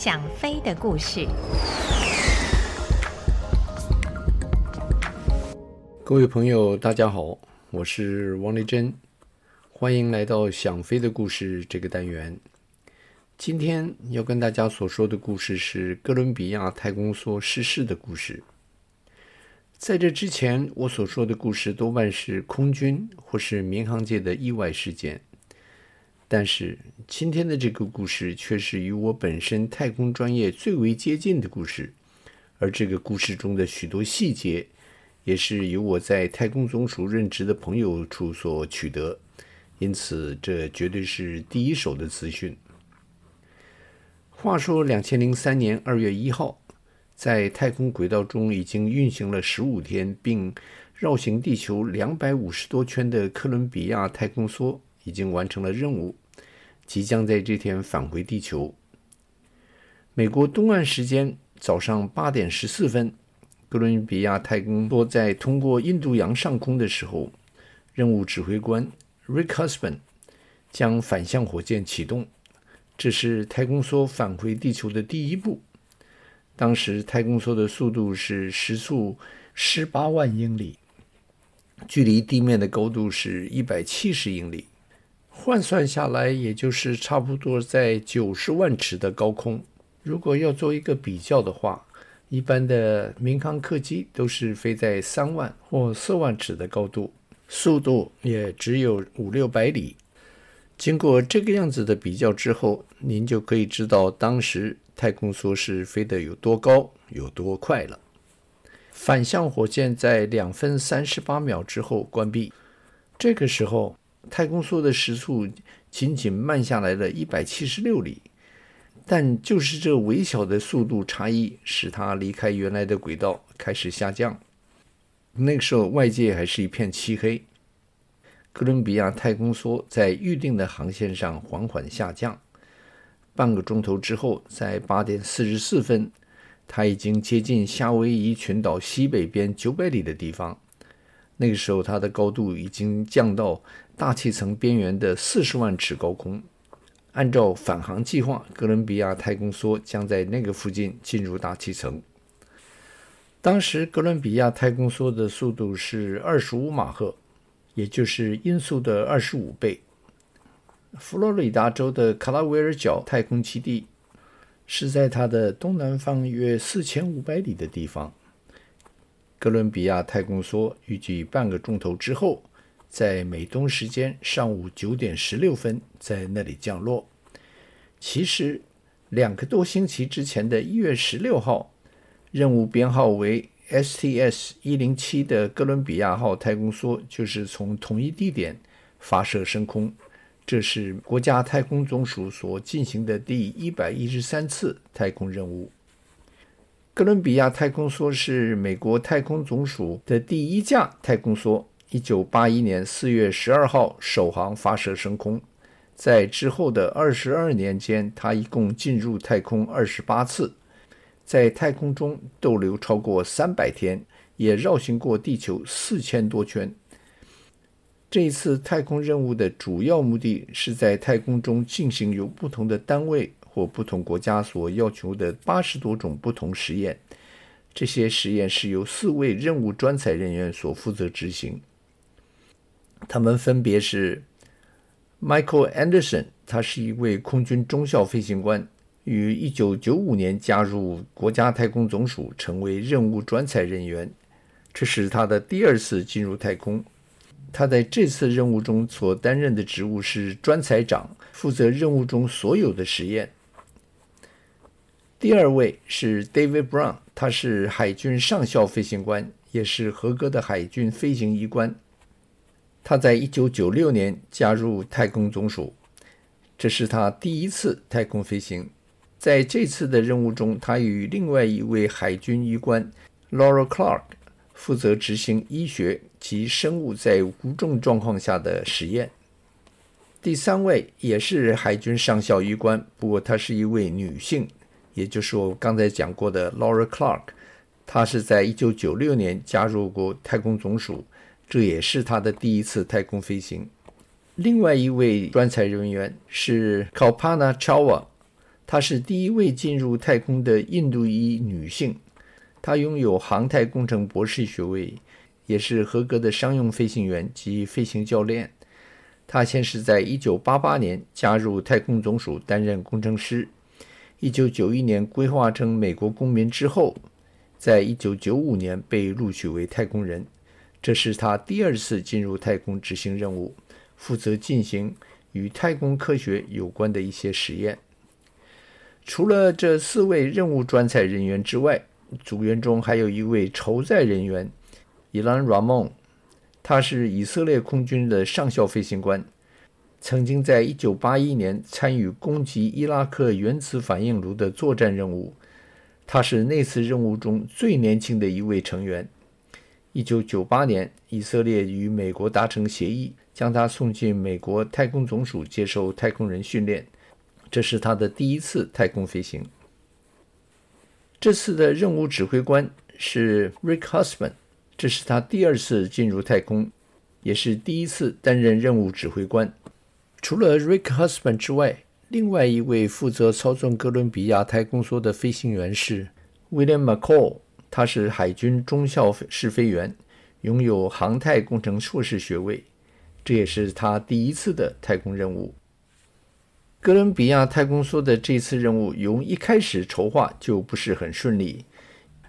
想飞的故事。各位朋友，大家好，我是王丽珍，欢迎来到《想飞的故事》这个单元。今天要跟大家所说的故事是哥伦比亚太空梭失事的故事。在这之前，我所说的故事多半是空军或是民航界的意外事件。但是今天的这个故事却是与我本身太空专业最为接近的故事，而这个故事中的许多细节，也是由我在太空总署任职的朋友处所取得，因此这绝对是第一手的资讯。话说，两千零三年二月一号，在太空轨道中已经运行了十五天，并绕行地球两百五十多圈的哥伦比亚太空梭。已经完成了任务，即将在这天返回地球。美国东岸时间早上八点十四分，哥伦比亚太空梭在通过印度洋上空的时候，任务指挥官 Rick Husband 将反向火箭启动，这是太空梭返回地球的第一步。当时太空梭的速度是时速十八万英里，距离地面的高度是一百七十英里。换算下来，也就是差不多在九十万尺的高空。如果要做一个比较的话，一般的民航客机都是飞在三万或四万尺的高度，速度也只有五六百里。经过这个样子的比较之后，您就可以知道当时太空梭是飞得有多高、有多快了。反向火箭在两分三十八秒之后关闭，这个时候。太空梭的时速仅仅慢下来了一百七十六里，但就是这微小的速度差异，使它离开原来的轨道，开始下降。那个时候外界还是一片漆黑。哥伦比亚太空梭在预定的航线上缓缓下降，半个钟头之后，在八点四十四分，它已经接近夏威夷群岛西北边九百里的地方。那个时候，它的高度已经降到大气层边缘的四十万尺高空。按照返航计划，哥伦比亚太空梭将在那个附近进入大气层。当时，哥伦比亚太空梭的速度是二十五马赫，也就是音速的二十五倍。佛罗里达州的卡拉维尔角太空基地是在它的东南方约四千五百里的地方。哥伦比亚太空梭预计半个钟头之后，在美东时间上午九点十六分在那里降落。其实，两个多星期之前的一月十六号，任务编号为 STS 一零七的哥伦比亚号太空梭就是从同一地点发射升空。这是国家太空总署所进行的第一百一十三次太空任务。哥伦比亚太空梭是美国太空总署的第一架太空梭。一九八一年四月十二号首航发射升空，在之后的二十二年间，它一共进入太空二十八次，在太空中逗留超过三百天，也绕行过地球四千多圈。这一次太空任务的主要目的是在太空中进行由不同的单位。或不同国家所要求的八十多种不同实验，这些实验是由四位任务专才人员所负责执行。他们分别是 Michael Anderson，他是一位空军中校飞行官，于一九九五年加入国家太空总署，成为任务专才人员。这是他的第二次进入太空。他在这次任务中所担任的职务是专才长，负责任务中所有的实验。第二位是 David Brown，他是海军上校飞行官，也是合格的海军飞行医官。他在一九九六年加入太空总署，这是他第一次太空飞行。在这次的任务中，他与另外一位海军医官 Laura Clark 负责执行医学及生物在无重状况下的实验。第三位也是海军上校医官，不过她是一位女性。也就是我刚才讲过的 Laura Clark，她是在一九九六年加入过太空总署，这也是她的第一次太空飞行。另外一位专才人员是 Kalpana Chawla，她是第一位进入太空的印度裔女性。她拥有航太工程博士学位，也是合格的商用飞行员及飞行教练。她先是在1988年加入太空总署担任工程师，1991年规划成美国公民之后，在1995年被录取为太空人。这是他第二次进入太空执行任务，负责进行与太空科学有关的一些实验。除了这四位任务专才人员之外，组员中还有一位筹载人员伊兰·拉蒙，他是以色列空军的上校飞行官，曾经在1981年参与攻击伊拉克原子反应炉的作战任务。他是那次任务中最年轻的一位成员。1998年，以色列与美国达成协议，将他送进美国太空总署接受太空人训练。这是他的第一次太空飞行。这次的任务指挥官是 Rick Husband，这是他第二次进入太空，也是第一次担任任务指挥官。除了 Rick Husband 之外，另外一位负责操纵哥伦比亚太空梭的飞行员是 William McCall，他是海军中校试飞员，拥有航太工程硕士学位，这也是他第一次的太空任务。哥伦比亚太空梭的这次任务，由一开始筹划就不是很顺利，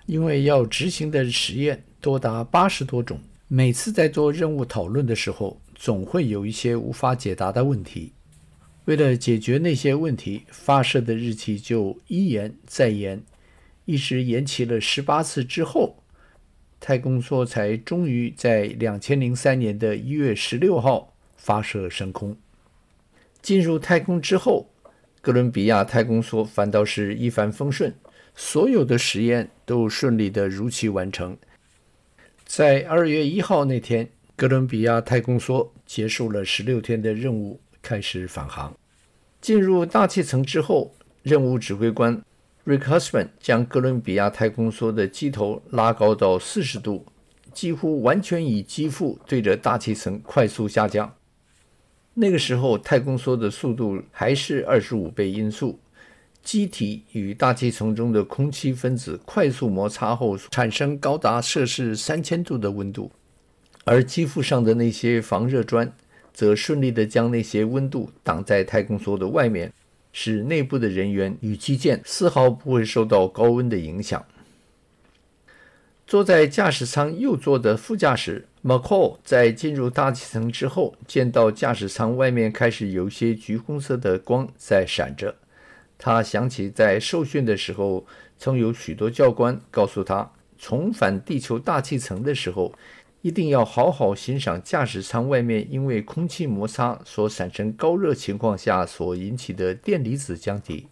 因为要执行的实验多达八十多种，每次在做任务讨论的时候，总会有一些无法解答的问题。为了解决那些问题，发射的日期就一延再延，一直延期了十八次之后，太空梭才终于在两千零三年的一月十六号发射升空。进入太空之后，哥伦比亚太空梭反倒是一帆风顺，所有的实验都顺利的如期完成。在二月一号那天，哥伦比亚太空梭结束了十六天的任务，开始返航。进入大气层之后，任务指挥官 Rick Husman 将哥伦比亚太空梭的机头拉高到四十度，几乎完全以机腹对着大气层快速下降。那个时候，太空梭的速度还是二十五倍音速，机体与大气层中的空气分子快速摩擦后，产生高达摄氏三千度的温度，而机腹上的那些防热砖则顺利地将那些温度挡在太空梭的外面，使内部的人员与机件丝毫不会受到高温的影响。坐在驾驶舱右座的副驾驶 McCall 在进入大气层之后，见到驾驶舱外面开始有些橘红色的光在闪着。他想起在受训的时候，曾有许多教官告诉他，重返地球大气层的时候，一定要好好欣赏驾驶舱外面因为空气摩擦所产生高热情况下所引起的电离子浆体。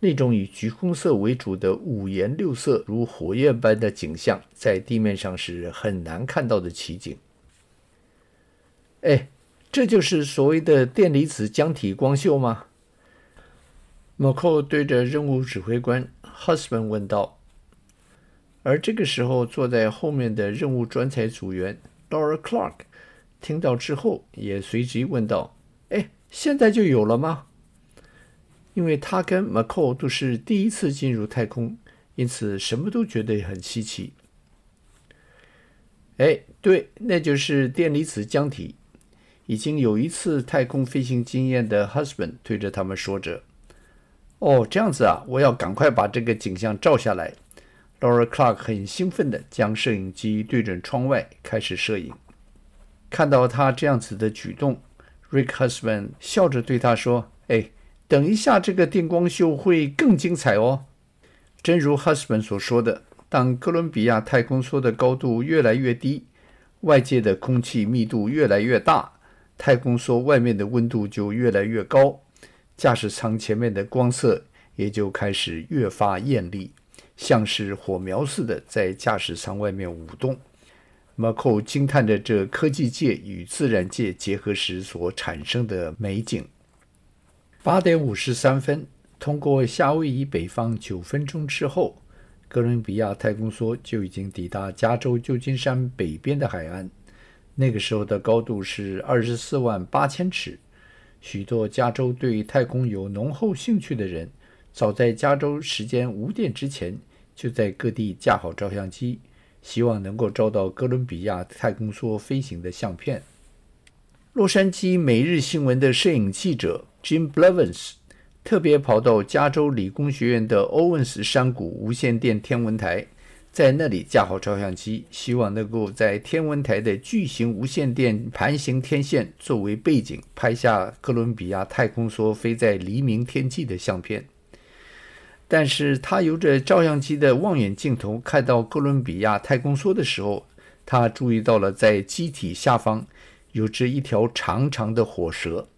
那种以橘红色为主的五颜六色、如火焰般的景象，在地面上是很难看到的奇景。哎，这就是所谓的电离子浆体光秀吗莫寇对着任务指挥官 Husband 问道。而这个时候，坐在后面的任务专才组员 Laura Clark 听到之后，也随即问道：“哎，现在就有了吗？”因为他跟 McCall 都是第一次进入太空，因此什么都觉得很稀奇。哎，对，那就是电离子浆体。已经有一次太空飞行经验的 Husband 对着他们说着：“哦，这样子啊，我要赶快把这个景象照下来。” Laura Clark 很兴奋地将摄影机对准窗外开始摄影。看到他这样子的举动，Rick Husband 笑着对他说：“哎。”等一下，这个电光秀会更精彩哦。正如 Husband 所说的，当哥伦比亚太空梭的高度越来越低，外界的空气密度越来越大，太空梭外面的温度就越来越高，驾驶舱前面的光色也就开始越发艳丽，像是火苗似的在驾驶舱外面舞动。McCall 惊叹着这科技界与自然界结合时所产生的美景。八点五十三分，通过夏威夷北方九分钟之后，哥伦比亚太空梭就已经抵达加州旧金山北边的海岸。那个时候的高度是二十四万八千尺。许多加州对太空有浓厚兴趣的人早在加州时间五点之前，就在各地架好照相机，希望能够照到哥伦比亚太空梭飞行的相片。洛杉矶每日新闻的摄影记者 Jim Blevins 特别跑到加州理工学院的欧文斯山谷无线电天文台。在那里架好照相机，希望能够在天文台的巨型无线电盘形天线作为背景，拍下哥伦比亚太空梭飞在黎明天际的相片。但是他由着照相机的望远镜头看到哥伦比亚太空梭的时候，他注意到了在机体下方有着一条长长的火舌。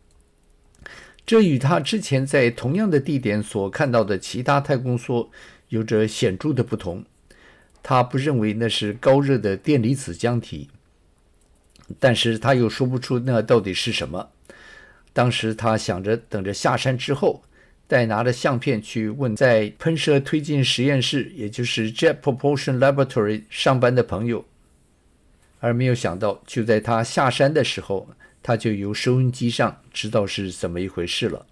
这与他之前在同样的地点所看到的其他太空梭有着显著的不同。他不认为那是高热的电离子浆体，但是他又说不出那到底是什么。当时他想着等着下山之后，再拿着相片去问在喷射推进实验室，也就是 Jet Propulsion Laboratory 上班的朋友，而没有想到，就在他下山的时候，他就由收音机上知道是怎么一回事了。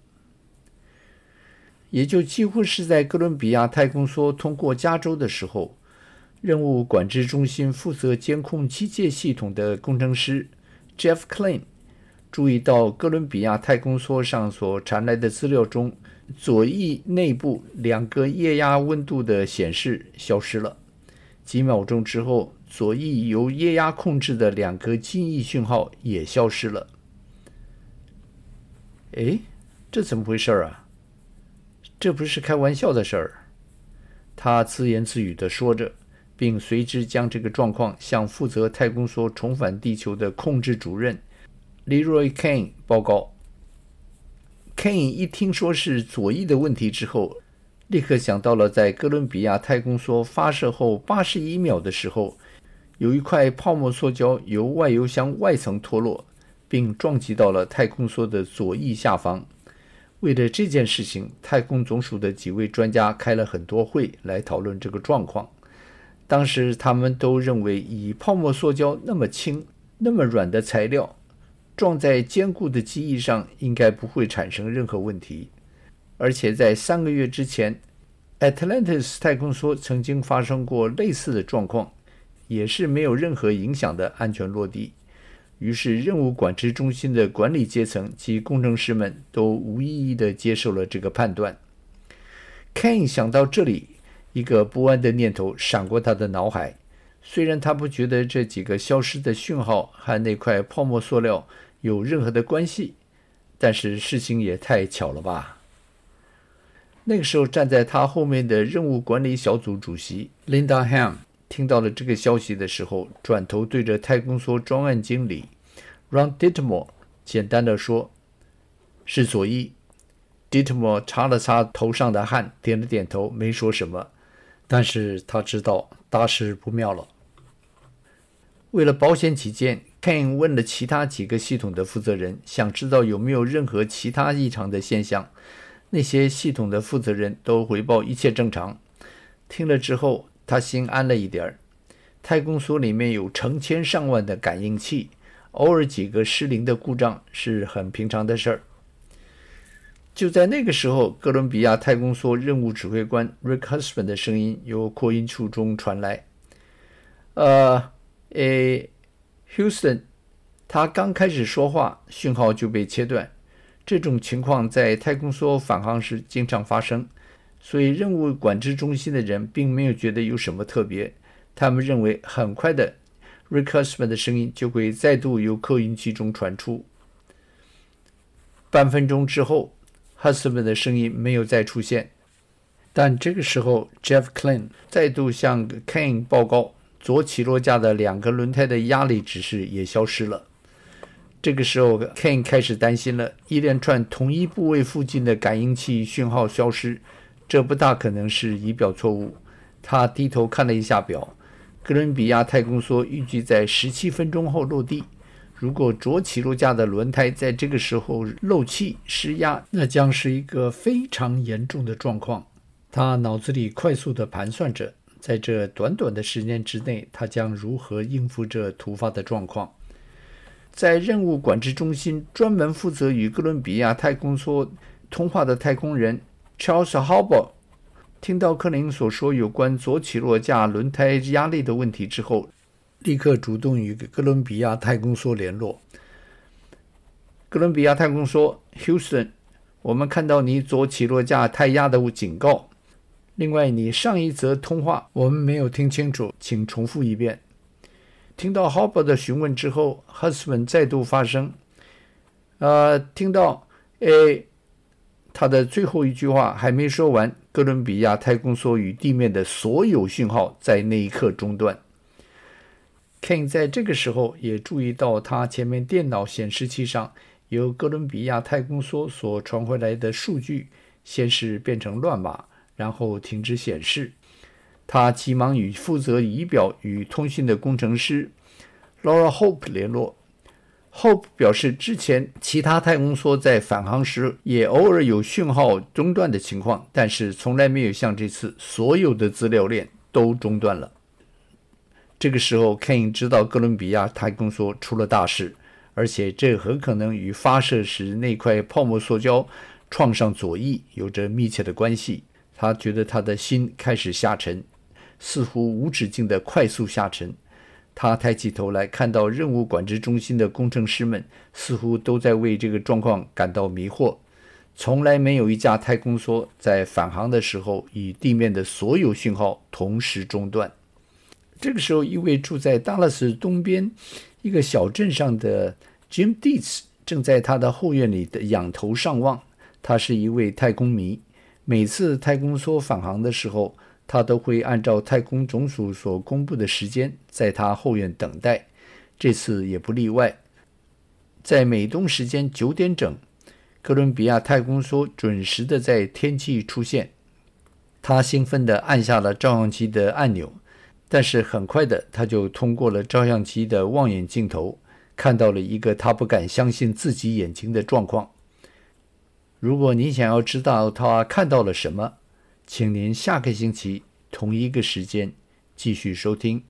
也就几乎是在哥伦比亚太空梭通过加州的时候。任务管制中心负责监控机械系统的工程师 Jeff Klein 注意到哥伦比亚太空梭上所传来的资料中，左翼内部两个液压温度的显示消失了。几秒钟之后，左翼由液压控制的两个机翼讯号也消失了。哎，这怎么回事啊？这不是开玩笑的事儿。他自言自语地说着。并随之将这个状况向负责太空梭重返地球的控制主任 Leroy Cain 报告。Cain 一听说是左翼的问题之后，立刻想到了在哥伦比亚太空梭发射后八十一秒的时候，有一块泡沫塑胶由外油箱外层脱落，并撞击到了太空梭的左翼下方。为了这件事情，太空总署的几位专家开了很多会来讨论这个状况。当时他们都认为，以泡沫塑胶那么轻、那么软的材料撞在坚固的机翼上，应该不会产生任何问题。而且在三个月之前，Atlantis 太空梭曾经发生过类似的状况，也是没有任何影响的安全落地。于是，任务管制中心的管理阶层及工程师们都无异议地接受了这个判断。Kane 想到这里。一个不安的念头闪过他的脑海，虽然他不觉得这几个消失的讯号和那块泡沫塑料有任何的关系，但是事情也太巧了吧。那个时候，站在他后面的任务管理小组主席 Linda Ham 听到了这个消息的时候，转头对着太空梭专案经理 Ron Dittemore 简单的说：“是佐伊。” Dittemore 擦了擦头上的汗，点了点头，没说什么。但是他知道大事不妙了。为了保险起见，Ken 问了其他几个系统的负责人，想知道有没有任何其他异常的现象。那些系统的负责人都回报一切正常。听了之后，他心安了一点儿。太空梭里面有成千上万的感应器，偶尔几个失灵的故障是很平常的事儿。就在那个时候，哥伦比亚太空梭任务指挥官 Rick Husband 的声音由扩音处中传来：“呃，诶，Houston，他刚开始说话，讯号就被切断。这种情况在太空梭返航时经常发生，所以任务管制中心的人并没有觉得有什么特别。他们认为很快的，Rick Husband 的声音就会再度由扩音器中传出。半分钟之后。” Husband 的声音没有再出现，但这个时候，Jeff Klein 再度向 Cain 报告，左起落架的两个轮胎的压力指示也消失了。这个时候，Ken 开始担心了，一连串同一部位附近的感应器讯号消失，这不大可能是仪表错误。他低头看了一下表，哥伦比亚太空梭预计在十七分钟后落地。如果左起落架的轮胎在这个时候漏气失压，那将是一个非常严重的状况。他脑子里快速地盘算着，在这短短的时间之内，他将如何应付这突发的状况。在任务管制中心专门负责与哥伦比亚太空梭通话的太空人 Charles Haber 听到克林所说有关左起落架轮胎压力的问题之后，立刻主动与哥伦比亚太空梭联络。哥伦比亚太空梭，Houston，我们看到你左起落架胎压的警告。另外，你上一则通话我们没有听清楚，请重复一遍。听到 Haber 的询问之后，Husband 再度发声。呃，听到 A，他的最后一句话还没说完，哥伦比亚太空梭与地面的所有讯号在那一刻中断。Ken 在这个时候也注意到他前面电脑显示器上。由哥伦比亚太空梭所传回来的数据，先是变成乱码，然后停止显示。他急忙与负责仪表与通讯的工程师 Laura Hope 联络。Hope 表示，之前其他太空梭在返航时也偶尔有讯号中断的情况，但是从来没有像这次所有的资料链都中断了。这个时候，Ken 知道哥伦比亚太空梭出了大事。而且这很可能与发射时那块泡沫塑胶创上左翼有着密切的关系。他觉得他的心开始下沉，似乎无止境的快速下沉。他抬起头来，看到任务管制中心的工程师们似乎都在为这个状况感到迷惑。从来没有一架太空梭在返航的时候与地面的所有讯号同时中断。这个时候，一位住在达拉斯东边。一个小镇上的 Jim Dietz 正在他的后院里的仰头上望。他是一位太空迷，每次太空梭返航的时候，他都会按照太空总署所公布的时间，在他后院等待。这次也不例外。在美东时间九点整，哥伦比亚太空梭准时的在天际出现。他兴奋地按下了照相机的按钮。但是很快的，他就通过了照相机的望远镜头，看到了一个他不敢相信自己眼睛的状况。如果您想要知道他看到了什么，请您下个星期同一个时间继续收听。